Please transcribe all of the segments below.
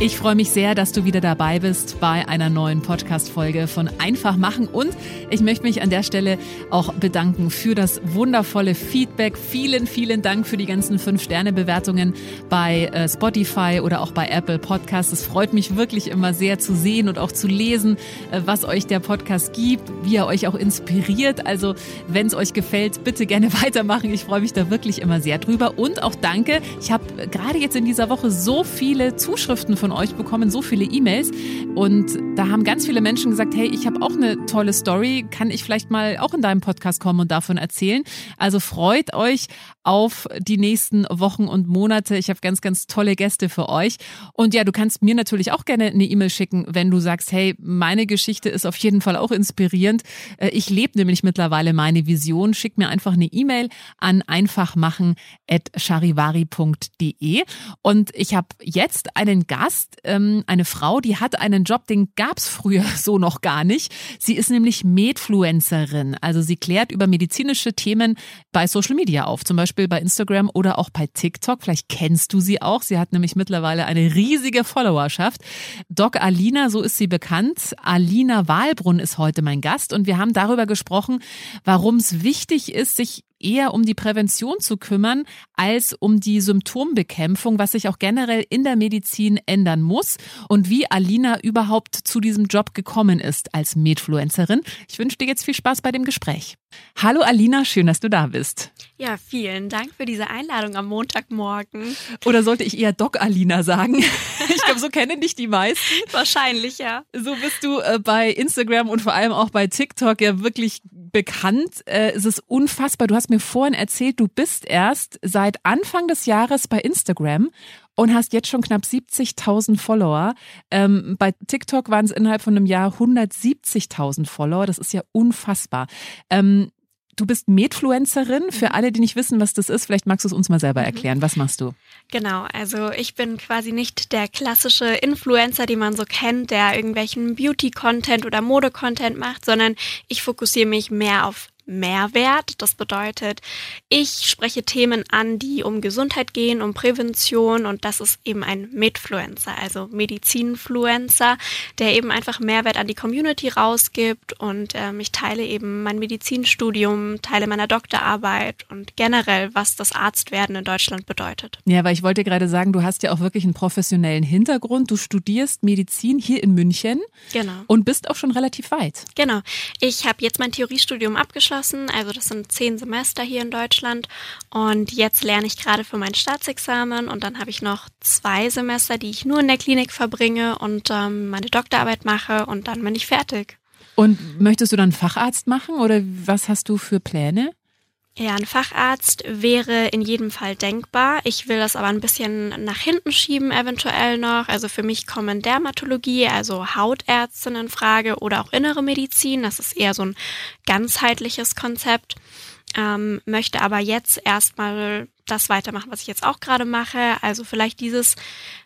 Ich freue mich sehr, dass du wieder dabei bist bei einer neuen Podcast-Folge von Einfach machen. Und ich möchte mich an der Stelle auch bedanken für das wundervolle Feedback. Vielen, vielen Dank für die ganzen Fünf-Sterne-Bewertungen bei äh, Spotify oder auch bei Apple Podcasts. Es freut mich wirklich immer sehr zu sehen und auch zu lesen, äh, was euch der Podcast gibt, wie er euch auch inspiriert. Also, wenn es euch gefällt, bitte gerne weitermachen. Ich freue mich da wirklich immer sehr drüber. Und auch danke. Ich habe gerade jetzt in dieser Woche so viele Zuschriften von von euch bekommen. So viele E-Mails und da haben ganz viele Menschen gesagt, hey, ich habe auch eine tolle Story, kann ich vielleicht mal auch in deinem Podcast kommen und davon erzählen? Also freut euch auf die nächsten Wochen und Monate. Ich habe ganz, ganz tolle Gäste für euch. Und ja, du kannst mir natürlich auch gerne eine E-Mail schicken, wenn du sagst, hey, meine Geschichte ist auf jeden Fall auch inspirierend. Äh, ich lebe nämlich mittlerweile meine Vision. Schick mir einfach eine E-Mail an einfachmachen.charivari.de. Und ich habe jetzt einen Gast, ähm, eine Frau, die hat einen Job, den gab's früher so noch gar nicht. Sie ist nämlich Medfluencerin. Also sie klärt über medizinische Themen bei Social Media auf, zum Beispiel bei Instagram oder auch bei TikTok. Vielleicht kennst du sie auch. Sie hat nämlich mittlerweile eine riesige Followerschaft. Doc Alina, so ist sie bekannt. Alina Wahlbrunn ist heute mein Gast und wir haben darüber gesprochen, warum es wichtig ist, sich eher um die Prävention zu kümmern als um die Symptombekämpfung, was sich auch generell in der Medizin ändern muss und wie Alina überhaupt zu diesem Job gekommen ist als Medfluencerin. Ich wünsche dir jetzt viel Spaß bei dem Gespräch. Hallo Alina, schön, dass du da bist. Ja, vielen Dank für diese Einladung am Montagmorgen. Oder sollte ich eher Doc Alina sagen? Ich glaube, so kennen dich die meisten. Wahrscheinlich, ja. So bist du äh, bei Instagram und vor allem auch bei TikTok ja wirklich bekannt. Äh, es ist unfassbar. Du hast mir vorhin erzählt, du bist erst seit Anfang des Jahres bei Instagram und hast jetzt schon knapp 70.000 Follower. Ähm, bei TikTok waren es innerhalb von einem Jahr 170.000 Follower. Das ist ja unfassbar. Ähm, Du bist Medfluencerin. Für mhm. alle, die nicht wissen, was das ist, vielleicht magst du es uns mal selber mhm. erklären. Was machst du? Genau, also ich bin quasi nicht der klassische Influencer, den man so kennt, der irgendwelchen Beauty-Content oder Mode-Content macht, sondern ich fokussiere mich mehr auf Mehrwert. Das bedeutet, ich spreche Themen an, die um Gesundheit gehen, um Prävention und das ist eben ein Medfluencer, also Medizinfluencer, der eben einfach Mehrwert an die Community rausgibt und ähm, ich teile eben mein Medizinstudium, teile meiner Doktorarbeit und generell, was das Arztwerden in Deutschland bedeutet. Ja, weil ich wollte gerade sagen, du hast ja auch wirklich einen professionellen Hintergrund. Du studierst Medizin hier in München. Genau. Und bist auch schon relativ weit. Genau. Ich habe jetzt mein Theoriestudium abgeschlossen abgeschlossen. Also das sind zehn Semester hier in Deutschland. Und jetzt lerne ich gerade für mein Staatsexamen. Und dann habe ich noch zwei Semester, die ich nur in der Klinik verbringe und ähm, meine Doktorarbeit mache. Und dann bin ich fertig. Und möchtest du dann Facharzt machen oder was hast du für Pläne? Ja, ein Facharzt wäre in jedem Fall denkbar. Ich will das aber ein bisschen nach hinten schieben, eventuell noch. Also für mich kommen Dermatologie, also Hautärztin in Frage oder auch innere Medizin. Das ist eher so ein ganzheitliches Konzept. Ähm, möchte aber jetzt erstmal das weitermachen, was ich jetzt auch gerade mache. Also vielleicht dieses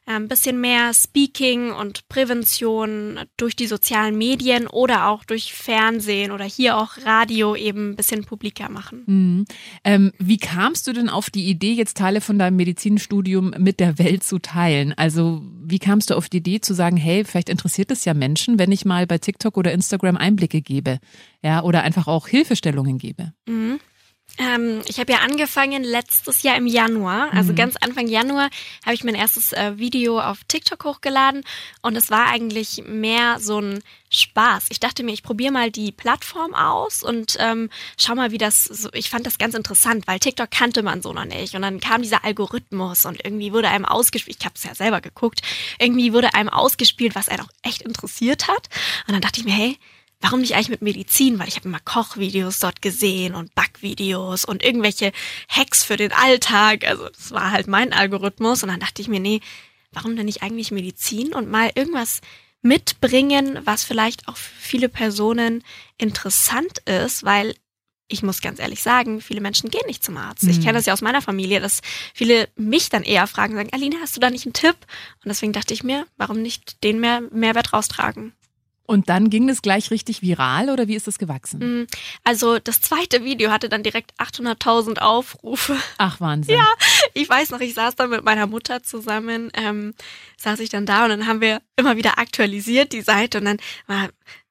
ein ähm, bisschen mehr Speaking und Prävention durch die sozialen Medien oder auch durch Fernsehen oder hier auch Radio eben ein bisschen publiker machen. Mhm. Ähm, wie kamst du denn auf die Idee, jetzt Teile von deinem Medizinstudium mit der Welt zu teilen? Also wie kamst du auf die Idee zu sagen, hey, vielleicht interessiert es ja Menschen, wenn ich mal bei TikTok oder Instagram Einblicke gebe, ja, oder einfach auch Hilfestellungen gebe? Mhm. Ähm, ich habe ja angefangen letztes Jahr im Januar, also mhm. ganz Anfang Januar, habe ich mein erstes äh, Video auf TikTok hochgeladen und es war eigentlich mehr so ein Spaß. Ich dachte mir, ich probiere mal die Plattform aus und ähm, schau mal, wie das. So, ich fand das ganz interessant, weil TikTok kannte man so noch nicht und dann kam dieser Algorithmus und irgendwie wurde einem ausgespielt. Ich habe es ja selber geguckt. Irgendwie wurde einem ausgespielt, was einen auch echt interessiert hat und dann dachte ich mir, hey warum nicht eigentlich mit Medizin? Weil ich habe immer Kochvideos dort gesehen und Backvideos und irgendwelche Hacks für den Alltag. Also das war halt mein Algorithmus. Und dann dachte ich mir, nee, warum denn nicht eigentlich Medizin und mal irgendwas mitbringen, was vielleicht auch für viele Personen interessant ist, weil ich muss ganz ehrlich sagen, viele Menschen gehen nicht zum Arzt. Mhm. Ich kenne das ja aus meiner Familie, dass viele mich dann eher fragen, sagen, Aline, hast du da nicht einen Tipp? Und deswegen dachte ich mir, warum nicht den mehr Mehrwert raustragen? Und dann ging es gleich richtig viral oder wie ist das gewachsen? Mhm. Also das zweite Video hatte dann direkt 800.000 Aufrufe. Ach Wahnsinn. Ja, ich weiß noch, ich saß dann mit meiner Mutter zusammen, ähm, saß ich dann da und dann haben wir immer wieder aktualisiert die Seite und dann war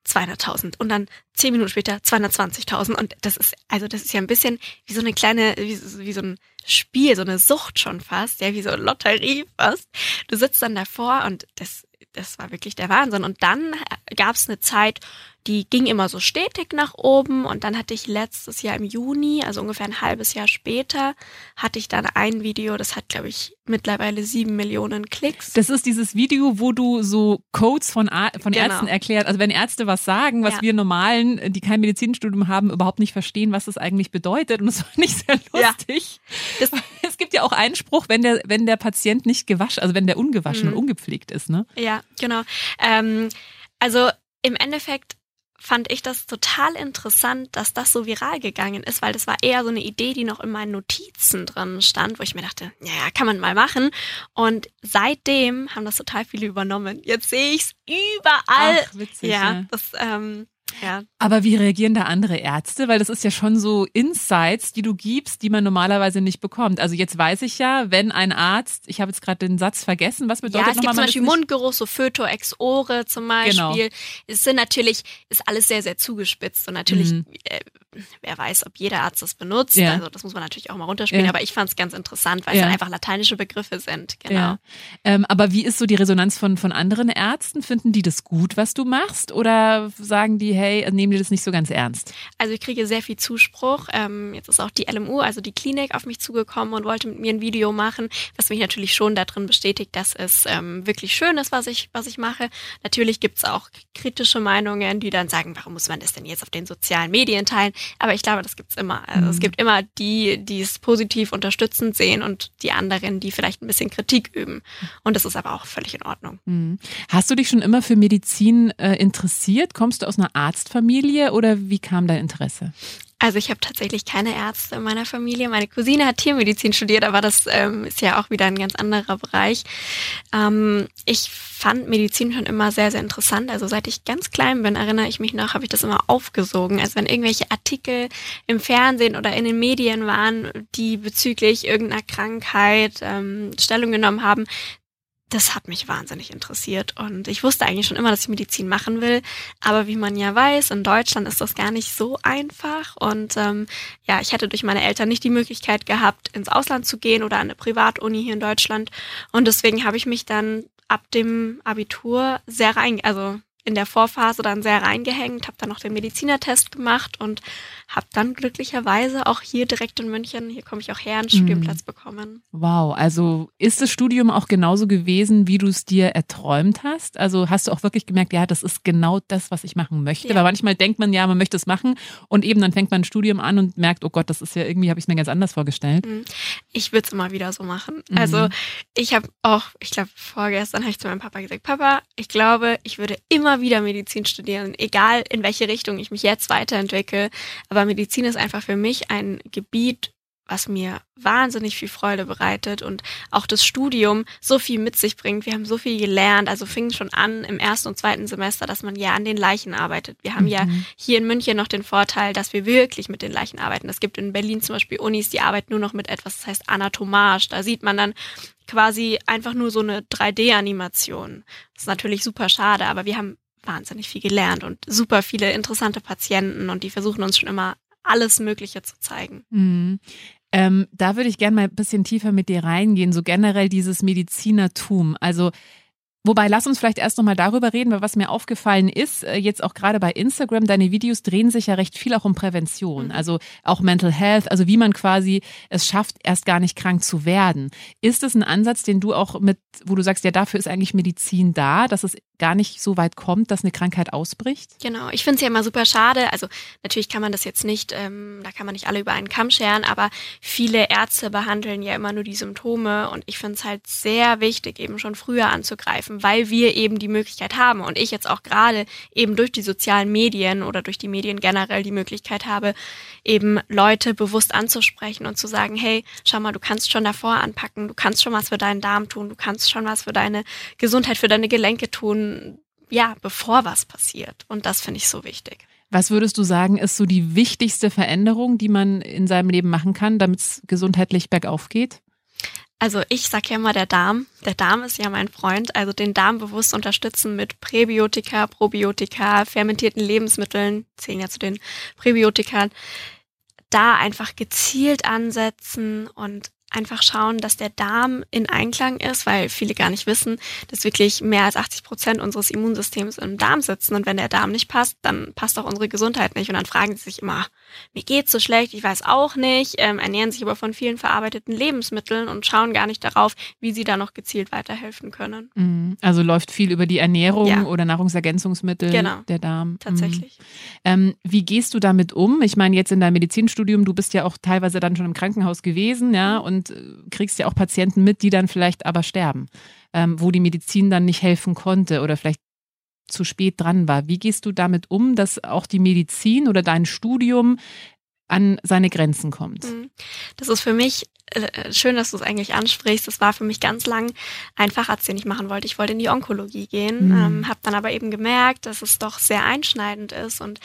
200.000 und dann zehn Minuten später 220.000 und das ist also das ist ja ein bisschen wie so eine kleine wie, wie, so ein Spiel so eine Sucht schon fast ja wie so eine Lotterie fast du sitzt dann davor und das das war wirklich der Wahnsinn. Und dann gab es eine Zeit, die ging immer so stetig nach oben. Und dann hatte ich letztes Jahr im Juni, also ungefähr ein halbes Jahr später, hatte ich dann ein Video, das hat, glaube ich, mittlerweile sieben Millionen Klicks. Das ist dieses Video, wo du so Codes von, von genau. Ärzten erklärt, also wenn Ärzte was sagen, was ja. wir normalen, die kein Medizinstudium haben, überhaupt nicht verstehen, was das eigentlich bedeutet. Und das war nicht sehr lustig. Ja. es gibt ja auch Einspruch, wenn der, wenn der Patient nicht gewaschen, also wenn der ungewaschen mhm. und ungepflegt ist, ne? Ja, genau. Ähm, also im Endeffekt fand ich das total interessant, dass das so viral gegangen ist, weil das war eher so eine Idee, die noch in meinen Notizen drin stand, wo ich mir dachte, ja, kann man mal machen. Und seitdem haben das total viele übernommen. Jetzt sehe ich es überall. Ach, witzig, ja, ja. das ähm, ja. Aber wie reagieren da andere Ärzte? Weil das ist ja schon so Insights, die du gibst, die man normalerweise nicht bekommt. Also jetzt weiß ich ja, wenn ein Arzt, ich habe jetzt gerade den Satz vergessen, was bedeutet ja, es gibt zum Beispiel Mundgeruch, so Föto ex ore zum Beispiel. Genau. Es sind natürlich, ist alles sehr, sehr zugespitzt und natürlich mhm. Wer weiß, ob jeder Arzt das benutzt. Ja. Also das muss man natürlich auch mal runterspielen. Ja. Aber ich fand es ganz interessant, weil es dann einfach lateinische Begriffe sind. Genau. Ähm, aber wie ist so die Resonanz von, von anderen Ärzten? Finden die das gut, was du machst? Oder sagen die, hey, nehmen die das nicht so ganz ernst? Also ich kriege sehr viel Zuspruch. Ähm, jetzt ist auch die LMU, also die Klinik, auf mich zugekommen und wollte mit mir ein Video machen, was mich natürlich schon darin bestätigt, dass es ähm, wirklich schön ist, was ich, was ich mache. Natürlich gibt es auch kritische Meinungen, die dann sagen, warum muss man das denn jetzt auf den sozialen Medien teilen? Aber ich glaube, das gibt's immer. Also mhm. es gibt immer die, die es positiv unterstützend sehen und die anderen, die vielleicht ein bisschen Kritik üben. Und das ist aber auch völlig in Ordnung. Mhm. Hast du dich schon immer für Medizin äh, interessiert? Kommst du aus einer Arztfamilie oder wie kam dein Interesse? Also ich habe tatsächlich keine Ärzte in meiner Familie. Meine Cousine hat Tiermedizin studiert, aber das ähm, ist ja auch wieder ein ganz anderer Bereich. Ähm, ich fand Medizin schon immer sehr, sehr interessant. Also seit ich ganz klein bin, erinnere ich mich noch, habe ich das immer aufgesogen. Also wenn irgendwelche Artikel im Fernsehen oder in den Medien waren, die bezüglich irgendeiner Krankheit ähm, Stellung genommen haben, das hat mich wahnsinnig interessiert und ich wusste eigentlich schon immer, dass ich Medizin machen will. Aber wie man ja weiß, in Deutschland ist das gar nicht so einfach und ähm, ja, ich hätte durch meine Eltern nicht die Möglichkeit gehabt, ins Ausland zu gehen oder an eine Privatuni hier in Deutschland und deswegen habe ich mich dann ab dem Abitur sehr rein, also in der Vorphase dann sehr reingehängt, habe dann noch den Medizinertest gemacht und habe dann glücklicherweise auch hier direkt in München, hier komme ich auch her, einen Studienplatz mhm. bekommen. Wow, also ist das Studium auch genauso gewesen, wie du es dir erträumt hast? Also hast du auch wirklich gemerkt, ja, das ist genau das, was ich machen möchte? Ja. Weil manchmal denkt man, ja, man möchte es machen und eben dann fängt man ein Studium an und merkt, oh Gott, das ist ja irgendwie, habe ich es mir ganz anders vorgestellt. Mhm. Ich würde es immer wieder so machen. Mhm. Also ich habe auch, ich glaube, vorgestern habe ich zu meinem Papa gesagt, Papa, ich glaube, ich würde immer wieder Medizin studieren, egal in welche Richtung ich mich jetzt weiterentwickle. Aber aber Medizin ist einfach für mich ein Gebiet, was mir wahnsinnig viel Freude bereitet und auch das Studium so viel mit sich bringt. Wir haben so viel gelernt, also fing schon an im ersten und zweiten Semester, dass man ja an den Leichen arbeitet. Wir haben mhm. ja hier in München noch den Vorteil, dass wir wirklich mit den Leichen arbeiten. Es gibt in Berlin zum Beispiel Unis, die arbeiten nur noch mit etwas, das heißt Anatomage. Da sieht man dann quasi einfach nur so eine 3D-Animation. Das ist natürlich super schade, aber wir haben wahnsinnig viel gelernt und super viele interessante Patienten und die versuchen uns schon immer alles Mögliche zu zeigen. Mhm. Ähm, da würde ich gerne mal ein bisschen tiefer mit dir reingehen, so generell dieses Medizinertum. Also Wobei, lass uns vielleicht erst nochmal darüber reden, weil was mir aufgefallen ist, äh, jetzt auch gerade bei Instagram, deine Videos drehen sich ja recht viel auch um Prävention, mhm. also auch Mental Health, also wie man quasi es schafft, erst gar nicht krank zu werden. Ist es ein Ansatz, den du auch mit, wo du sagst, ja, dafür ist eigentlich Medizin da, dass es gar nicht so weit kommt, dass eine Krankheit ausbricht? Genau, ich finde es ja immer super schade. Also natürlich kann man das jetzt nicht, ähm, da kann man nicht alle über einen Kamm scheren, aber viele Ärzte behandeln ja immer nur die Symptome und ich finde es halt sehr wichtig, eben schon früher anzugreifen, weil wir eben die Möglichkeit haben und ich jetzt auch gerade eben durch die sozialen Medien oder durch die Medien generell die Möglichkeit habe, eben Leute bewusst anzusprechen und zu sagen, hey, schau mal, du kannst schon davor anpacken, du kannst schon was für deinen Darm tun, du kannst schon was für deine Gesundheit, für deine Gelenke tun, ja, bevor was passiert. Und das finde ich so wichtig. Was würdest du sagen, ist so die wichtigste Veränderung, die man in seinem Leben machen kann, damit es gesundheitlich bergauf geht? Also ich sag ja immer der Darm. Der Darm ist ja mein Freund. Also den Darm bewusst unterstützen mit Präbiotika, Probiotika, fermentierten Lebensmitteln, zählen ja zu den Präbiotika. Da einfach gezielt ansetzen und einfach schauen, dass der Darm in Einklang ist, weil viele gar nicht wissen, dass wirklich mehr als 80 Prozent unseres Immunsystems im Darm sitzen. Und wenn der Darm nicht passt, dann passt auch unsere Gesundheit nicht. Und dann fragen sie sich immer, mir geht's so schlecht, ich weiß auch nicht, ähm, ernähren sich aber von vielen verarbeiteten Lebensmitteln und schauen gar nicht darauf, wie sie da noch gezielt weiterhelfen können. Mhm. Also läuft viel über die Ernährung ja. oder Nahrungsergänzungsmittel genau. der Darm. Tatsächlich. Mhm. Ähm, wie gehst du damit um? Ich meine, jetzt in deinem Medizinstudium, du bist ja auch teilweise dann schon im Krankenhaus gewesen, ja, mhm. Und äh, kriegst ja auch Patienten mit, die dann vielleicht aber sterben, ähm, wo die Medizin dann nicht helfen konnte oder vielleicht zu spät dran war. Wie gehst du damit um, dass auch die Medizin oder dein Studium an seine Grenzen kommt? Mhm. Das ist für mich äh, schön, dass du es eigentlich ansprichst. Das war für mich ganz lang ein Facharzt, den ich machen wollte. Ich wollte in die Onkologie gehen, mhm. ähm, habe dann aber eben gemerkt, dass es doch sehr einschneidend ist und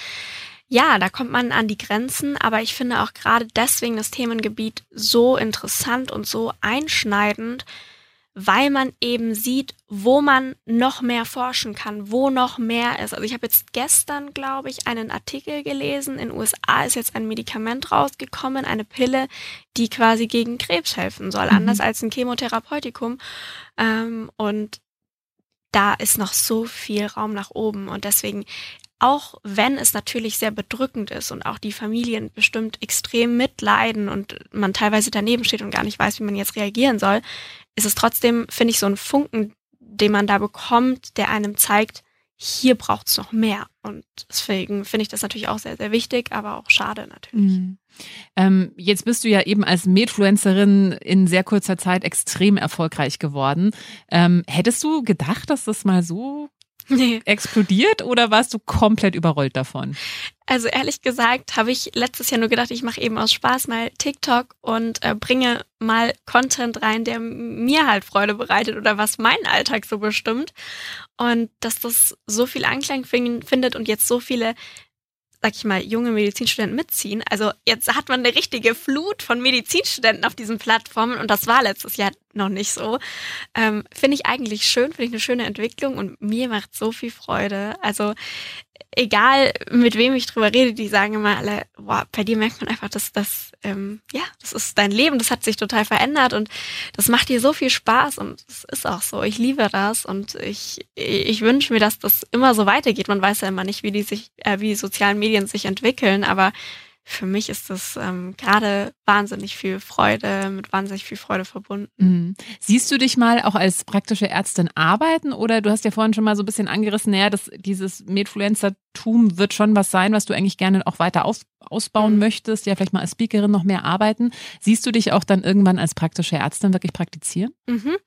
ja, da kommt man an die Grenzen, aber ich finde auch gerade deswegen das Themengebiet so interessant und so einschneidend, weil man eben sieht, wo man noch mehr forschen kann, wo noch mehr ist. Also ich habe jetzt gestern, glaube ich, einen Artikel gelesen. In den USA ist jetzt ein Medikament rausgekommen, eine Pille, die quasi gegen Krebs helfen soll, mhm. anders als ein Chemotherapeutikum. Ähm, und da ist noch so viel Raum nach oben. Und deswegen auch wenn es natürlich sehr bedrückend ist und auch die Familien bestimmt extrem mitleiden und man teilweise daneben steht und gar nicht weiß, wie man jetzt reagieren soll, ist es trotzdem, finde ich, so ein Funken, den man da bekommt, der einem zeigt, hier braucht es noch mehr. Und deswegen finde ich das natürlich auch sehr, sehr wichtig, aber auch schade natürlich. Mhm. Ähm, jetzt bist du ja eben als Medfluencerin in sehr kurzer Zeit extrem erfolgreich geworden. Ähm, hättest du gedacht, dass das mal so nee. explodiert oder warst du komplett überrollt davon? Also ehrlich gesagt habe ich letztes Jahr nur gedacht, ich mache eben aus Spaß mal TikTok und äh, bringe mal Content rein, der mir halt Freude bereitet oder was meinen Alltag so bestimmt. Und dass das so viel Anklang findet und jetzt so viele sag ich mal, junge Medizinstudenten mitziehen. Also jetzt hat man eine richtige Flut von Medizinstudenten auf diesen Plattformen und das war letztes Jahr noch nicht so. Ähm, finde ich eigentlich schön, finde ich eine schöne Entwicklung und mir macht so viel Freude. Also egal mit wem ich drüber rede, die sagen immer alle, boah, bei dir merkt man einfach, dass das, ähm, ja, das ist dein Leben, das hat sich total verändert und das macht dir so viel Spaß und es ist auch so. Ich liebe das und ich, ich wünsche mir, dass das immer so weitergeht. Man weiß ja immer nicht, wie die sich, äh, wie die sozialen Medien sich entwickeln, aber für mich ist das ähm, gerade wahnsinnig viel Freude, mit wahnsinnig viel Freude verbunden. Mhm. Siehst du dich mal auch als praktische Ärztin arbeiten oder du hast ja vorhin schon mal so ein bisschen angerissen, naja, dass dieses Medfluencertum wird schon was sein, was du eigentlich gerne auch weiter aus, ausbauen mhm. möchtest, ja vielleicht mal als Speakerin noch mehr arbeiten. Siehst du dich auch dann irgendwann als praktische Ärztin wirklich praktizieren? Mhm.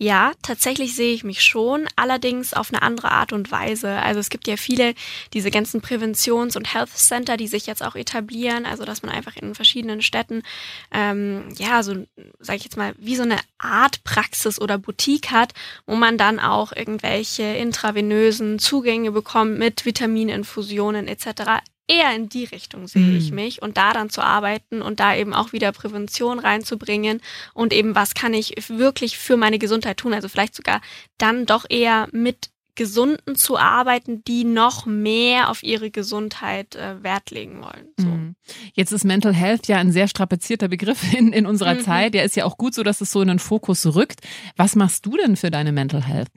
Ja, tatsächlich sehe ich mich schon, allerdings auf eine andere Art und Weise. Also es gibt ja viele, diese ganzen Präventions- und Health Center, die sich jetzt auch etablieren, also dass man einfach in verschiedenen Städten, ähm, ja, so, sage ich jetzt mal, wie so eine Art Praxis oder Boutique hat, wo man dann auch irgendwelche intravenösen Zugänge bekommt mit Vitamininfusionen etc eher in die Richtung sehe mhm. ich mich und da dann zu arbeiten und da eben auch wieder Prävention reinzubringen und eben was kann ich wirklich für meine Gesundheit tun, also vielleicht sogar dann doch eher mit Gesunden zu arbeiten, die noch mehr auf ihre Gesundheit äh, Wert legen wollen. So. Mhm. Jetzt ist Mental Health ja ein sehr strapazierter Begriff in, in unserer mhm. Zeit. Der ist ja auch gut so, dass es so in den Fokus rückt. Was machst du denn für deine Mental Health?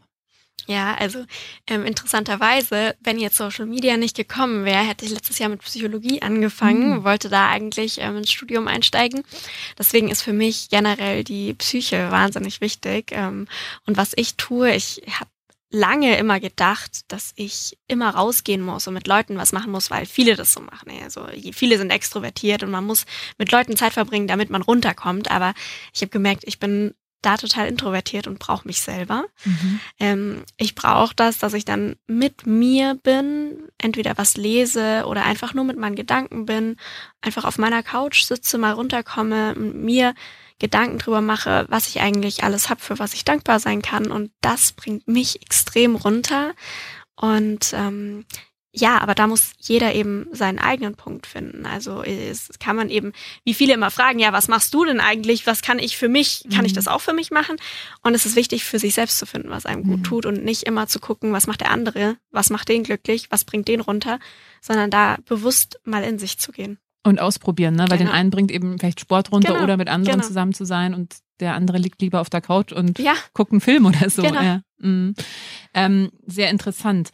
Ja, also ähm, interessanterweise, wenn jetzt Social Media nicht gekommen wäre, hätte ich letztes Jahr mit Psychologie angefangen, mhm. wollte da eigentlich ähm, ins Studium einsteigen. Deswegen ist für mich generell die Psyche wahnsinnig wichtig. Ähm, und was ich tue, ich habe lange immer gedacht, dass ich immer rausgehen muss und mit Leuten was machen muss, weil viele das so machen. Also viele sind extrovertiert und man muss mit Leuten Zeit verbringen, damit man runterkommt. Aber ich habe gemerkt, ich bin da total introvertiert und brauche mich selber. Mhm. Ähm, ich brauche das, dass ich dann mit mir bin, entweder was lese oder einfach nur mit meinen Gedanken bin, einfach auf meiner Couch sitze, mal runterkomme, mir Gedanken drüber mache, was ich eigentlich alles habe, für was ich dankbar sein kann. Und das bringt mich extrem runter. Und ähm, ja, aber da muss jeder eben seinen eigenen Punkt finden. Also es kann man eben, wie viele immer fragen, ja, was machst du denn eigentlich? Was kann ich für mich? Kann mhm. ich das auch für mich machen? Und es ist wichtig, für sich selbst zu finden, was einem mhm. gut tut und nicht immer zu gucken, was macht der andere? Was macht den glücklich? Was bringt den runter? Sondern da bewusst mal in sich zu gehen. Und ausprobieren, ne? Weil genau. den einen bringt eben vielleicht Sport runter genau. oder mit anderen genau. zusammen zu sein und der andere liegt lieber auf der Couch und ja. guckt einen Film oder so. Genau. Ja. Mhm. Ähm, sehr interessant.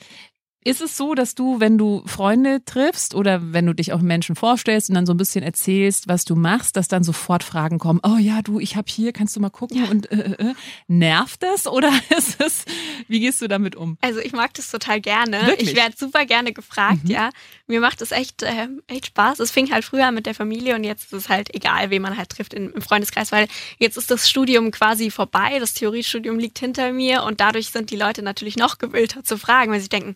Ist es so, dass du, wenn du Freunde triffst oder wenn du dich auch Menschen vorstellst und dann so ein bisschen erzählst, was du machst, dass dann sofort Fragen kommen, oh ja, du, ich hab hier, kannst du mal gucken ja. und äh, äh, äh. nervt das oder ist es, wie gehst du damit um? Also ich mag das total gerne. Wirklich? Ich werde super gerne gefragt, mhm. ja. Mir macht es echt, äh, echt Spaß. Es fing halt früher mit der Familie und jetzt ist es halt egal, wen man halt trifft im Freundeskreis, weil jetzt ist das Studium quasi vorbei, das Theoriestudium liegt hinter mir und dadurch sind die Leute natürlich noch gewillter zu fragen, weil sie denken,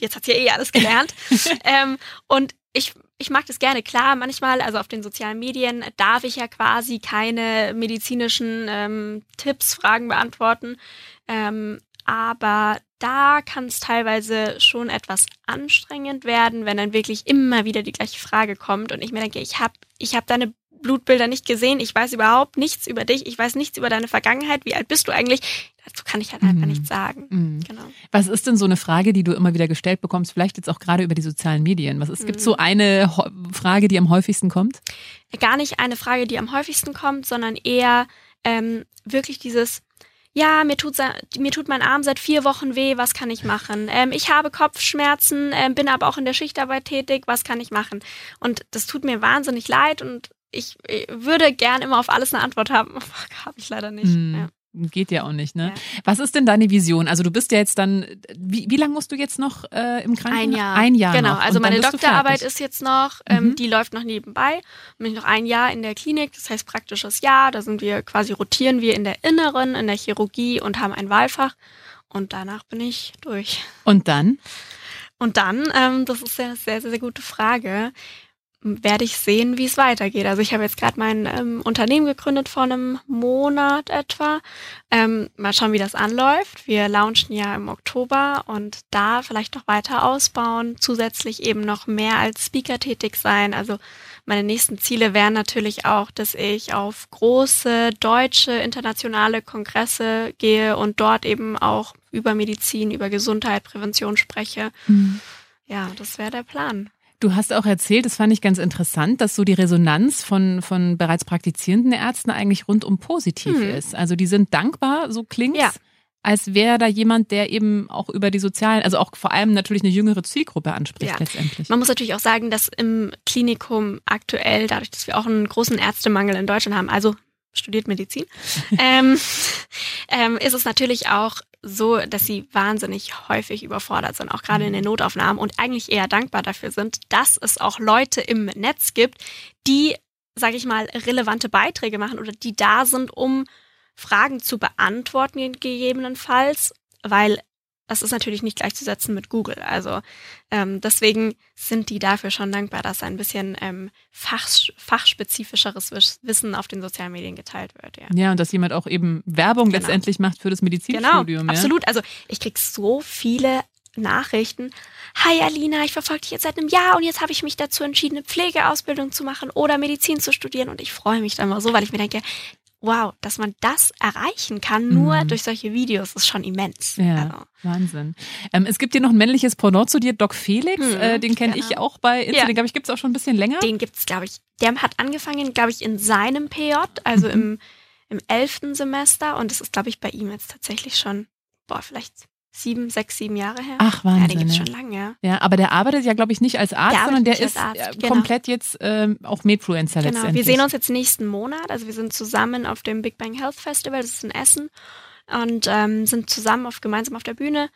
jetzt hat sie ja eh alles gelernt. ähm, und ich, ich mag das gerne. Klar, manchmal, also auf den sozialen Medien, darf ich ja quasi keine medizinischen ähm, Tipps, Fragen beantworten. Ähm, aber da kann es teilweise schon etwas anstrengend werden, wenn dann wirklich immer wieder die gleiche Frage kommt und ich mir denke, ich habe ich hab deine Blutbilder nicht gesehen, ich weiß überhaupt nichts über dich, ich weiß nichts über deine Vergangenheit, wie alt bist du eigentlich? Dazu kann ich halt einfach mhm. nichts sagen. Mhm. Genau. Was ist denn so eine Frage, die du immer wieder gestellt bekommst, vielleicht jetzt auch gerade über die sozialen Medien? Was ist, mhm. gibt so eine Frage, die am häufigsten kommt? Gar nicht eine Frage, die am häufigsten kommt, sondern eher ähm, wirklich dieses, ja, mir tut, mir tut mein Arm seit vier Wochen weh, was kann ich machen? Ähm, ich habe Kopfschmerzen, ähm, bin aber auch in der Schichtarbeit tätig, was kann ich machen? Und das tut mir wahnsinnig leid und ich, ich würde gern immer auf alles eine Antwort haben. Habe ich leider nicht. Mhm. Ja. Geht ja auch nicht, ne? Ja. Was ist denn deine Vision? Also du bist ja jetzt dann, wie, wie lange musst du jetzt noch äh, im Krankenhaus? Ein Jahr. Ein Jahr Genau, noch. also meine Doktorarbeit ist jetzt noch, ähm, mhm. die läuft noch nebenbei. Bin ich noch ein Jahr in der Klinik, das heißt praktisches Jahr. Da sind wir quasi, rotieren wir in der Inneren, in der Chirurgie und haben ein Wahlfach. Und danach bin ich durch. Und dann? Und dann, ähm, das ist eine sehr, sehr, sehr gute Frage werde ich sehen, wie es weitergeht. Also ich habe jetzt gerade mein ähm, Unternehmen gegründet vor einem Monat etwa. Ähm, mal schauen, wie das anläuft. Wir launchen ja im Oktober und da vielleicht noch weiter ausbauen, zusätzlich eben noch mehr als Speaker tätig sein. Also meine nächsten Ziele wären natürlich auch, dass ich auf große deutsche internationale Kongresse gehe und dort eben auch über Medizin, über Gesundheit, Prävention spreche. Mhm. Ja, das wäre der Plan. Du hast auch erzählt, das fand ich ganz interessant, dass so die Resonanz von, von bereits praktizierenden Ärzten eigentlich rundum positiv mhm. ist. Also die sind dankbar, so klingt's. Ja. Als wäre da jemand, der eben auch über die sozialen, also auch vor allem natürlich eine jüngere Zielgruppe anspricht ja. letztendlich. Man muss natürlich auch sagen, dass im Klinikum aktuell, dadurch, dass wir auch einen großen Ärztemangel in Deutschland haben, also studiert Medizin, ähm, ähm, ist es natürlich auch so, dass sie wahnsinnig häufig überfordert sind, auch gerade in den mhm. Notaufnahmen und eigentlich eher dankbar dafür sind, dass es auch Leute im Netz gibt, die, sage ich mal, relevante Beiträge machen oder die da sind, um Fragen zu beantworten gegebenenfalls, weil das ist natürlich nicht gleichzusetzen mit Google. Also ähm, deswegen sind die dafür schon dankbar, dass ein bisschen ähm, fach, fachspezifischeres Wissen auf den sozialen Medien geteilt wird. Ja, ja und dass jemand auch eben Werbung genau. letztendlich macht für das Medizinstudium. Genau, ja? absolut. Also ich krieg so viele Nachrichten. Hi Alina, ich verfolge dich jetzt seit einem Jahr und jetzt habe ich mich dazu entschieden, eine Pflegeausbildung zu machen oder Medizin zu studieren und ich freue mich dann mal so, weil ich mir denke, wow, dass man das erreichen kann, nur mhm. durch solche Videos, ist schon immens. Ja, also. Wahnsinn. Ähm, es gibt hier noch ein männliches Pendant zu dir, Doc Felix, mhm, äh, den kenne genau. ich auch bei Instagram, ja. glaube ich, gibt es auch schon ein bisschen länger. Den gibt es, glaube ich, der hat angefangen, glaube ich, in seinem PJ, also mhm. im, im elften Semester und das ist, glaube ich, bei ihm jetzt tatsächlich schon, boah, vielleicht sieben, sechs, sieben Jahre her. Ach, Wahnsinn. Ja, den gibt's schon lange, ja. Ja, aber der arbeitet ja, glaube ich, nicht als Arzt, der sondern der ist Arzt, äh, genau. komplett jetzt ähm, auch Medfluencer genau. letztendlich. Wir sehen uns jetzt nächsten Monat. Also wir sind zusammen auf dem Big Bang Health Festival, das ist in Essen. und ähm, sind zusammen auf, gemeinsam auf der Bühne.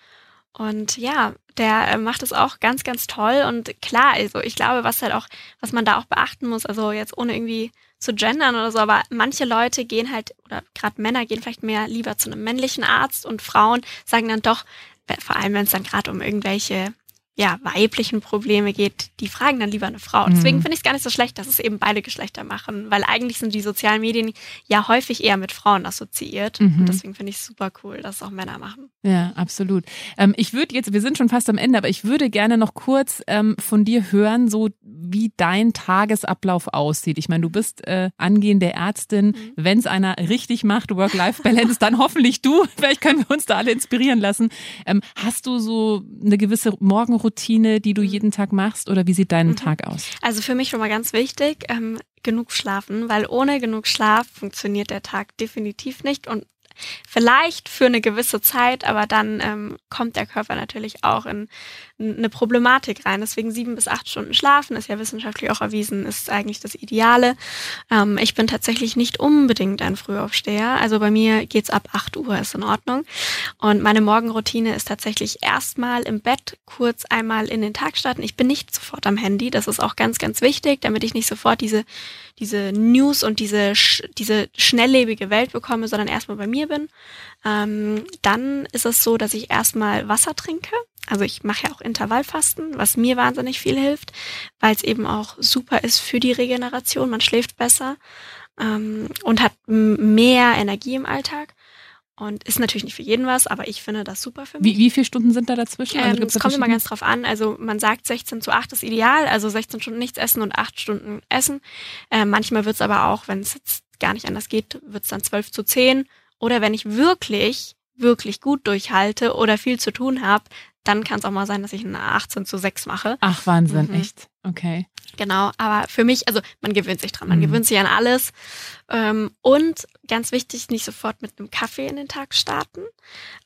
Und ja, der äh, macht es auch ganz, ganz toll. Und klar, also ich glaube, was halt auch, was man da auch beachten muss, also jetzt ohne irgendwie zu gendern oder so, aber manche Leute gehen halt, oder gerade Männer gehen vielleicht mehr lieber zu einem männlichen Arzt und Frauen sagen dann doch, vor allem wenn es dann gerade um irgendwelche ja, weiblichen Probleme geht, die fragen dann lieber eine Frau. Und deswegen mhm. finde ich es gar nicht so schlecht, dass es eben beide Geschlechter machen, weil eigentlich sind die sozialen Medien ja häufig eher mit Frauen assoziiert. Mhm. Und deswegen finde ich es super cool, dass es auch Männer machen. Ja, absolut. Ähm, ich würde jetzt, wir sind schon fast am Ende, aber ich würde gerne noch kurz ähm, von dir hören, so wie dein Tagesablauf aussieht. Ich meine, du bist äh, angehende Ärztin. Mhm. Wenn es einer richtig macht, Work-Life-Balance, dann hoffentlich du. Vielleicht können wir uns da alle inspirieren lassen. Ähm, hast du so eine gewisse Morgenroutine? Routine, die du mhm. jeden Tag machst oder wie sieht dein mhm. Tag aus? Also für mich schon mal ganz wichtig, ähm, genug schlafen, weil ohne genug Schlaf funktioniert der Tag definitiv nicht und Vielleicht für eine gewisse Zeit, aber dann ähm, kommt der Körper natürlich auch in eine Problematik rein. Deswegen sieben bis acht Stunden schlafen ist ja wissenschaftlich auch erwiesen, ist eigentlich das Ideale. Ähm, ich bin tatsächlich nicht unbedingt ein Frühaufsteher. Also bei mir geht's ab acht Uhr, ist in Ordnung. Und meine Morgenroutine ist tatsächlich erstmal im Bett kurz einmal in den Tag starten. Ich bin nicht sofort am Handy. Das ist auch ganz, ganz wichtig, damit ich nicht sofort diese, diese News und diese, diese schnelllebige Welt bekomme, sondern erstmal bei mir bin. Ähm, dann ist es so, dass ich erstmal Wasser trinke. Also ich mache ja auch Intervallfasten, was mir wahnsinnig viel hilft, weil es eben auch super ist für die Regeneration. Man schläft besser ähm, und hat mehr Energie im Alltag. Und ist natürlich nicht für jeden was, aber ich finde das super für mich. Wie, wie viele Stunden sind da dazwischen? Also ähm, es kommt immer ganz drauf an. Also man sagt 16 zu 8 ist ideal, also 16 Stunden nichts essen und 8 Stunden essen. Äh, manchmal wird es aber auch, wenn es jetzt gar nicht anders geht, wird es dann 12 zu 10 oder wenn ich wirklich, wirklich gut durchhalte oder viel zu tun habe, dann kann es auch mal sein, dass ich eine 18 zu 6 mache. Ach, Wahnsinn, mhm. echt. Okay. Genau, aber für mich, also man gewöhnt sich dran, man mhm. gewöhnt sich an alles. Ähm, und ganz wichtig, nicht sofort mit einem Kaffee in den Tag starten.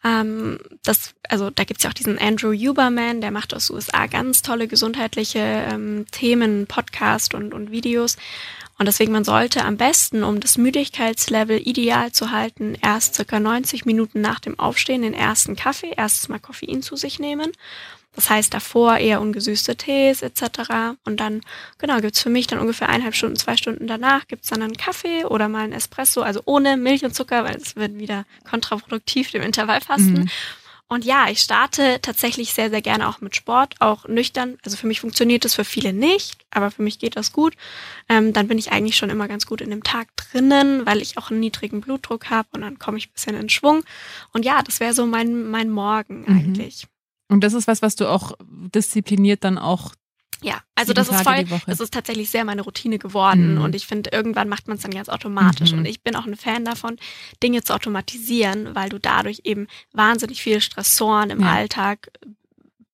Ähm, das, also da gibt's ja auch diesen Andrew Huberman, der macht aus USA ganz tolle gesundheitliche ähm, Themen, Podcast und, und Videos. Und deswegen, man sollte am besten, um das Müdigkeitslevel ideal zu halten, erst circa 90 Minuten nach dem Aufstehen den ersten Kaffee, erstes Mal Koffein zu sich nehmen. Das heißt davor eher ungesüßte Tees etc. Und dann, genau, gibt's für mich dann ungefähr eineinhalb Stunden, zwei Stunden danach, gibt's dann einen Kaffee oder mal einen Espresso, also ohne Milch und Zucker, weil es wird wieder kontraproduktiv dem Intervallfasten. Mhm. Und ja, ich starte tatsächlich sehr, sehr gerne auch mit Sport, auch nüchtern. Also für mich funktioniert das für viele nicht, aber für mich geht das gut. Ähm, dann bin ich eigentlich schon immer ganz gut in dem Tag drinnen, weil ich auch einen niedrigen Blutdruck habe und dann komme ich ein bisschen in Schwung. Und ja, das wäre so mein, mein Morgen mhm. eigentlich. Und das ist was, was du auch diszipliniert dann auch ja, also das ist voll, das ist tatsächlich sehr meine Routine geworden mhm. und ich finde, irgendwann macht man es dann ganz automatisch mhm. und ich bin auch ein Fan davon, Dinge zu automatisieren, weil du dadurch eben wahnsinnig viele Stressoren im ja. Alltag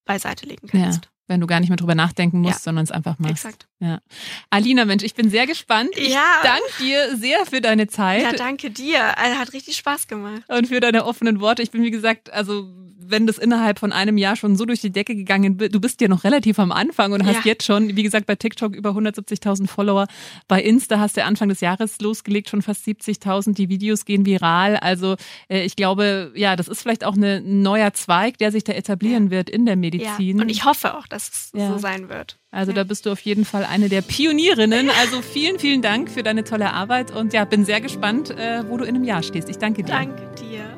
beiseite legen kannst. Ja wenn du gar nicht mehr drüber nachdenken musst, ja. sondern es einfach machst. Exakt. Ja. Alina, Mensch, ich bin sehr gespannt. Ich ja. danke dir sehr für deine Zeit. Ja, danke dir. Also, hat richtig Spaß gemacht. Und für deine offenen Worte. Ich bin, wie gesagt, also wenn das innerhalb von einem Jahr schon so durch die Decke gegangen ist, du bist ja noch relativ am Anfang und hast ja. jetzt schon, wie gesagt, bei TikTok über 170.000 Follower. Bei Insta hast du Anfang des Jahres losgelegt, schon fast 70.000. Die Videos gehen viral. Also äh, ich glaube, ja, das ist vielleicht auch ein neuer Zweig, der sich da etablieren ja. wird in der Medizin. Ja. Und ich hoffe auch, dass es so sein wird. Also da bist du auf jeden Fall eine der Pionierinnen. Also vielen, vielen Dank für deine tolle Arbeit und ja, bin sehr gespannt, äh, wo du in einem Jahr stehst. Ich danke dir. Danke dir.